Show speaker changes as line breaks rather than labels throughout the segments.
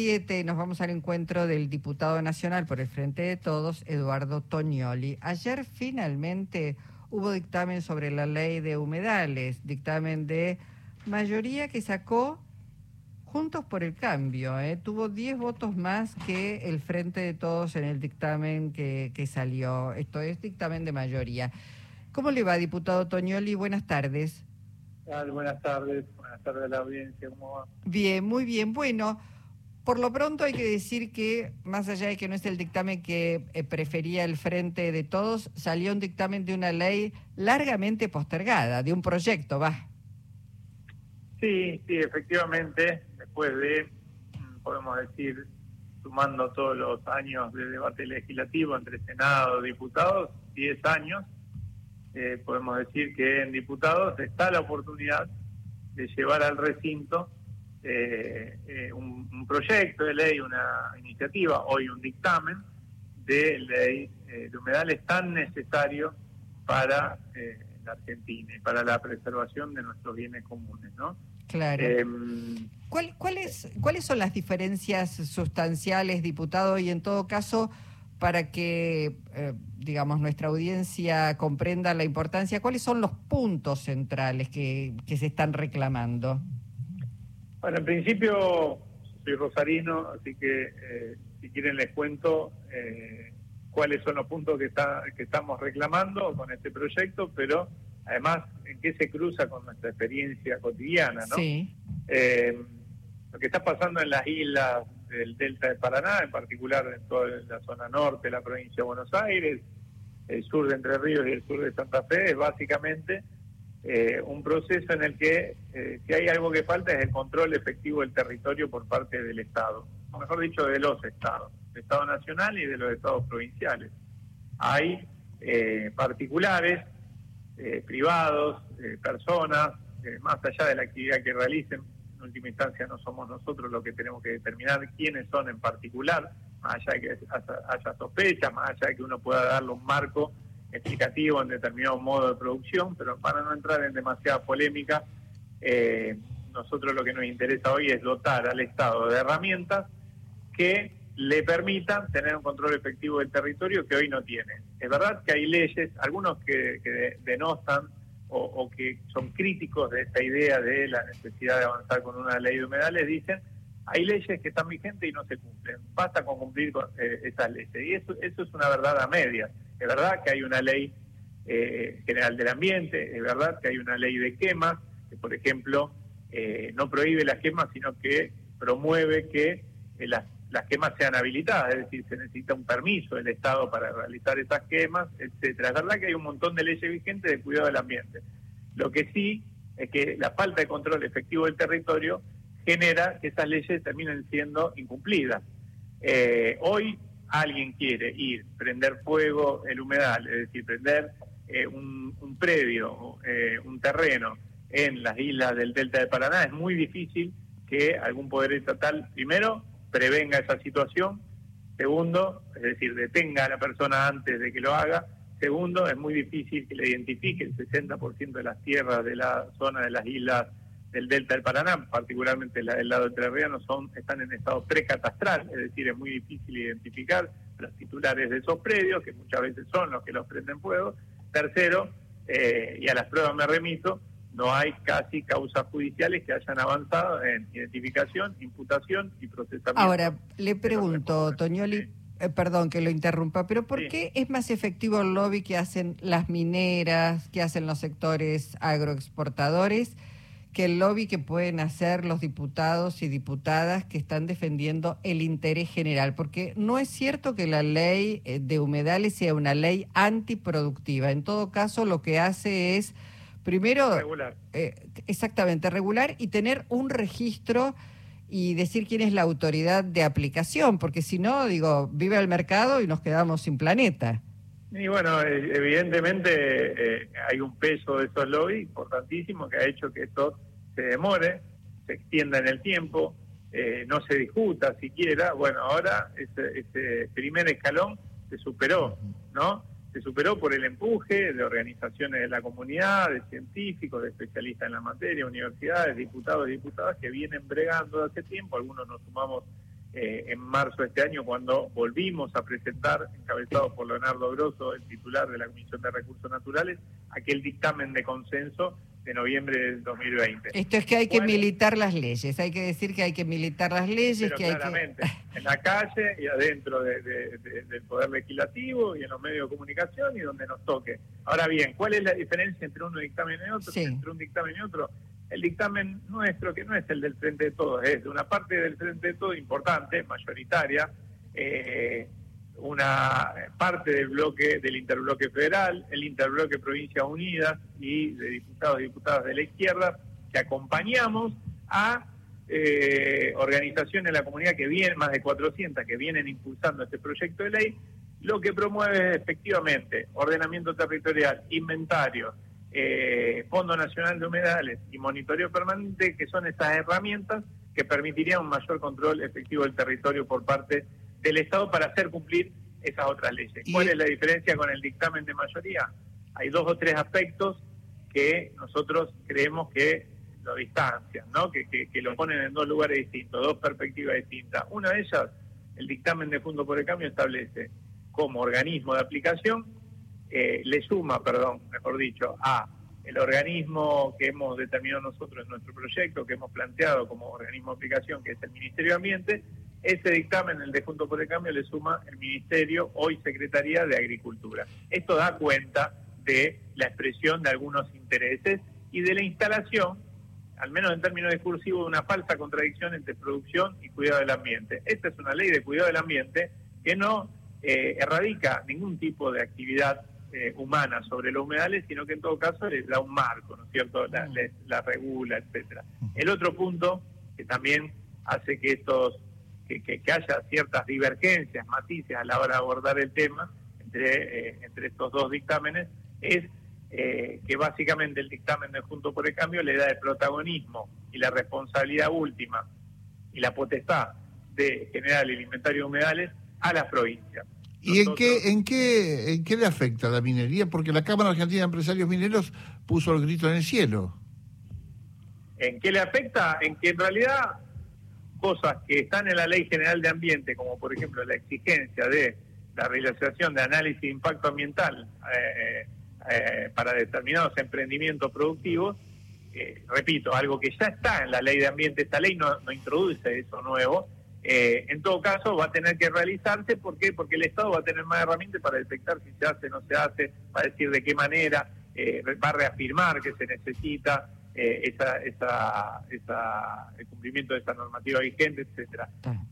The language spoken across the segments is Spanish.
7 nos vamos al encuentro del diputado nacional por el Frente de Todos, Eduardo Toñoli. Ayer finalmente hubo dictamen sobre la ley de humedales, dictamen de mayoría que sacó Juntos por el Cambio. ¿eh? Tuvo 10 votos más que el Frente de Todos en el dictamen que, que salió. Esto es dictamen de mayoría. ¿Cómo le va, diputado Toñoli? Buenas tardes.
Buenas tardes, buenas tardes a la audiencia. ¿Cómo va?
Bien, muy bien. Bueno. Por lo pronto hay que decir que, más allá de que no es el dictamen que eh, prefería el Frente de Todos, salió un dictamen de una ley largamente postergada, de un proyecto, va.
Sí, sí, efectivamente, después de, mm, podemos decir, sumando todos los años de debate legislativo entre Senado y diputados, 10 años, eh, podemos decir que en diputados está la oportunidad de llevar al recinto eh, eh, un, proyecto de ley, una iniciativa, hoy un dictamen de ley eh, de humedales tan necesario para la Argentina y para la preservación de nuestros bienes comunes, ¿no?
Claro. Em, ¿Cuáles son las diferencias sustanciales, diputado, y en todo caso, para que, digamos, nuestra audiencia comprenda la importancia, cuáles son los puntos centrales que, que se están reclamando?
Bueno, en principio soy rosarino, así que eh, si quieren les cuento eh, cuáles son los puntos que, está, que estamos reclamando con este proyecto, pero además en qué se cruza con nuestra experiencia cotidiana, ¿no?
Sí.
Eh, lo que está pasando en las islas del Delta de Paraná, en particular en toda la zona norte de la provincia de Buenos Aires, el sur de Entre Ríos y el sur de Santa Fe, es básicamente eh, un proceso en el que eh, si hay algo que falta es el control efectivo del territorio por parte del Estado, o mejor dicho, de los Estados, del Estado Nacional y de los Estados provinciales. Hay eh, particulares, privados, personas, más allá de la actividad que realicen, en última instancia no somos nosotros los que tenemos que determinar quiénes son en particular, más allá de que haya sospechas, más allá de que uno pueda darle un marco explicativo en determinado modo de producción, pero para no entrar en demasiada polémica, eh, nosotros lo que nos interesa hoy es dotar al Estado de herramientas que le permitan tener un control efectivo del territorio que hoy no tiene. Es verdad que hay leyes, algunos que, denostan o, que son críticos de esta idea de la necesidad de avanzar con una ley de humedales, dicen hay leyes que están vigentes y no se cumplen. Basta con cumplir con, eh, esas leyes. Y eso, eso es una verdad a medias. Es verdad que hay una ley eh, general del ambiente, es verdad que hay una ley de quemas, que por ejemplo eh, no prohíbe las quemas, sino que promueve que las, las quemas sean habilitadas, es decir, se necesita un permiso del Estado para realizar esas quemas, etcétera. Es verdad que hay un montón de leyes vigentes de cuidado del ambiente. Lo que sí es que la falta de control efectivo del territorio genera que esas leyes terminen siendo incumplidas. Eh, hoy alguien quiere ir, prender fuego el humedal, es decir, prender eh, un, predio, eh, un terreno en las islas del Delta de Paraná, es muy difícil que algún poder estatal, primero, prevenga esa situación, segundo, es decir, detenga a la persona antes de que lo haga, segundo, es muy difícil que le identifique el 60% de las tierras de la zona de las islas del delta del Paraná, particularmente la del lado entrerriano, son están en estado precatastral, es decir, es muy difícil identificar los titulares de esos predios, que muchas veces son los que los prenden fuego. Tercero, eh, y a las pruebas me remito, no hay casi causas judiciales que hayan avanzado en identificación, imputación y procesamiento.
Ahora, le pregunto, Toñoli, eh, perdón que lo interrumpa, pero ¿por qué es más efectivo el lobby que hacen las mineras, que hacen los sectores agroexportadores? Que el lobby que pueden hacer los diputados y diputadas que están defendiendo el interés general, porque no es cierto que la ley eh, de humedales sea una ley antiproductiva. En todo caso, lo que hace es, primero,
regular.
Eh, exactamente, regular y tener un registro y decir quién es la autoridad de aplicación, porque si no, digo, vive el mercado y nos quedamos sin planeta.
Y bueno, eh, evidentemente eh, hay un peso de esos lobbies importantísimo que ha hecho que esto se demore, se extienda en el tiempo, eh, no se discuta siquiera. Bueno, ahora ese, ese, primer escalón se superó, ¿no? Se superó por el empuje de organizaciones de la comunidad, de científicos, de especialistas en la materia, universidades, diputados y diputadas que vienen bregando hace tiempo. Algunos nos sumamos eh, en marzo de este año cuando volvimos a presentar, encabezado por Leonardo Grosso, el titular de la Comisión de Recursos Naturales, aquel dictamen de consenso de noviembre del 2020.
Esto es que hay que militar las leyes, hay que decir que hay que militar las leyes, que
claramente, en la calle y adentro del Poder Legislativo y en los medios de comunicación y donde nos toque. Ahora bien, ¿cuál es la diferencia entre un dictamen y otro? Entre un dictamen y otro, el dictamen nuestro, que no es el del Frente de Todos, es de una parte del Frente de Todos importante, mayoritaria, eh, una parte del bloque del interbloque federal, el interbloque Provincias Unidas y de diputados y diputadas de la izquierda, que acompañamos a eh, organizaciones de la comunidad que vienen, más de 400, que vienen impulsando este proyecto de ley, lo que promueve efectivamente ordenamiento territorial, inventario, eh, Fondo Nacional de Humedales y monitoreo permanente, que son estas herramientas que permitirían un mayor control efectivo del territorio por parte del Estado para hacer cumplir esas otras leyes. ¿Cuál es la diferencia con el dictamen de mayoría? Hay dos o tres aspectos que nosotros creemos que lo distancian, ¿no? que, que, lo ponen en dos lugares distintos, dos perspectivas distintas. Una de ellas, el dictamen de Fondo por el Cambio establece como organismo de aplicación, eh, le suma, perdón, mejor dicho, a el organismo que hemos determinado nosotros en nuestro proyecto, que hemos planteado como organismo de aplicación, que es el Ministerio de Ambiente, ese dictamen, el de Junto por el Cambio, le suma el Ministerio, hoy Secretaría de Agricultura. Esto da cuenta de la expresión de algunos intereses y de la instalación, al menos en términos discursivos, de una falsa contradicción entre producción y cuidado del ambiente. Esta es una ley de cuidado del ambiente que no eh, erradica ningún tipo de actividad eh, humana sobre los humedales, sino que en todo caso les da un marco, ¿no es cierto? La, mm. la regula, etcétera. El otro punto que también hace que estos que, haya ciertas divergencias, matices a la hora de abordar el tema entre, eh, entre estos dos dictámenes, es eh, que básicamente el dictamen de Junto por el Cambio le da el protagonismo y la responsabilidad última y la potestad de generar el inventario de humedales a las provincias.
¿Y en qué, en, qué, en qué le afecta la minería? Porque la Cámara Argentina de Empresarios Mineros puso el grito en el cielo.
¿En qué le afecta? En que en realidad cosas que están en la Ley General de Ambiente, como por ejemplo la exigencia de la realización de análisis de impacto ambiental eh, eh, para determinados emprendimientos productivos, eh, repito, algo que ya está en la Ley de Ambiente, esta ley no, introduce eso nuevo, en todo caso va a tener que realizarse, ¿por qué? Porque el Estado va a tener más herramientas para detectar si se hace o no se hace, va a decir de qué manera, va a reafirmar que se necesita, eh, esa, esa, esa, el cumplimiento de esa normativa vigente, etcétera.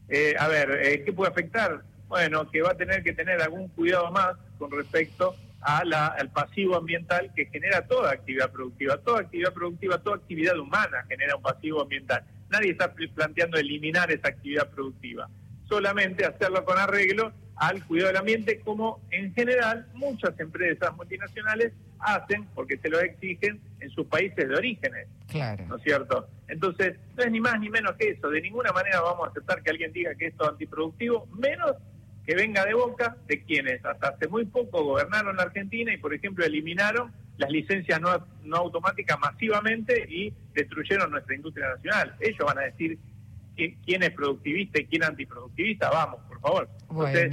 Eh, a ver, eh, ¿qué puede afectar? Bueno, que va a tener que tener algún cuidado más con respecto a la, al pasivo ambiental que genera toda actividad productiva. Toda actividad productiva, toda actividad humana genera un pasivo ambiental. Nadie está planteando eliminar esa actividad productiva, solamente hacerlo con arreglo al cuidado del ambiente, como en general muchas empresas multinacionales hacen, porque se lo exigen en sus países de orígenes. Claro. ¿No es cierto? Entonces, no es ni más ni menos que eso. De ninguna manera vamos a aceptar que alguien diga que esto es antiproductivo, menos que venga de boca de quienes hasta hace muy poco gobernaron la Argentina y, por ejemplo, eliminaron las licencias no, no automáticas masivamente y destruyeron nuestra industria nacional. Ellos van a decir quién es productivista y quién es antiproductivista, vamos, por favor. Entonces,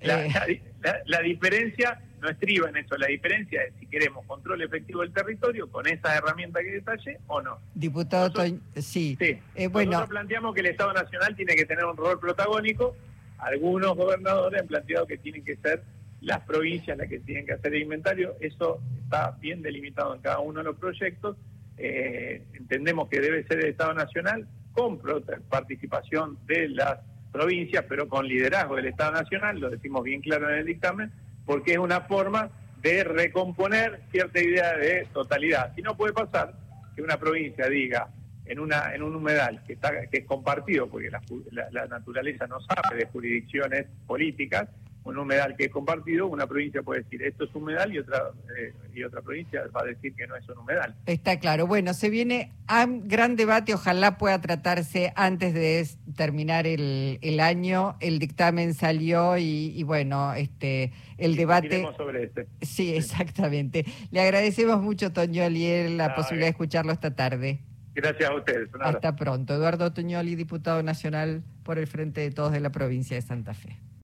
eh. la, diferencia no estriba en eso, la diferencia es si queremos control efectivo del territorio con esa herramienta que detalle o no.
Diputado sí.
sí. Eh, bueno. Nosotros planteamos que el Estado Nacional tiene que tener un rol protagónico, algunos gobernadores han planteado que tienen que ser las provincias las que tienen que hacer el inventario, eso está bien delimitado en cada uno de los proyectos, eh, entendemos que debe ser el Estado Nacional, con participación de las provincias, pero con liderazgo del Estado Nacional, lo decimos bien claro en el dictamen, porque es una forma de recomponer cierta idea de totalidad. Si no puede pasar que una provincia diga en una en un humedal que está que es compartido, porque la naturaleza no sabe de jurisdicciones políticas, un humedal que es compartido, una provincia puede decir esto es humedal y otra eh, y otra provincia va a decir que no es un humedal.
Está claro. Bueno, se viene a un gran debate, ojalá pueda tratarse antes de terminar el, el año. El dictamen salió y, bueno, este el debate...
sobre este.
Sí, exactamente. Le agradecemos mucho, Toño Liel, la posibilidad de escucharlo esta tarde.
Gracias a ustedes.
Hasta pronto. Eduardo Toñoli, diputado nacional por el Frente de Todos de la provincia de Santa Fe.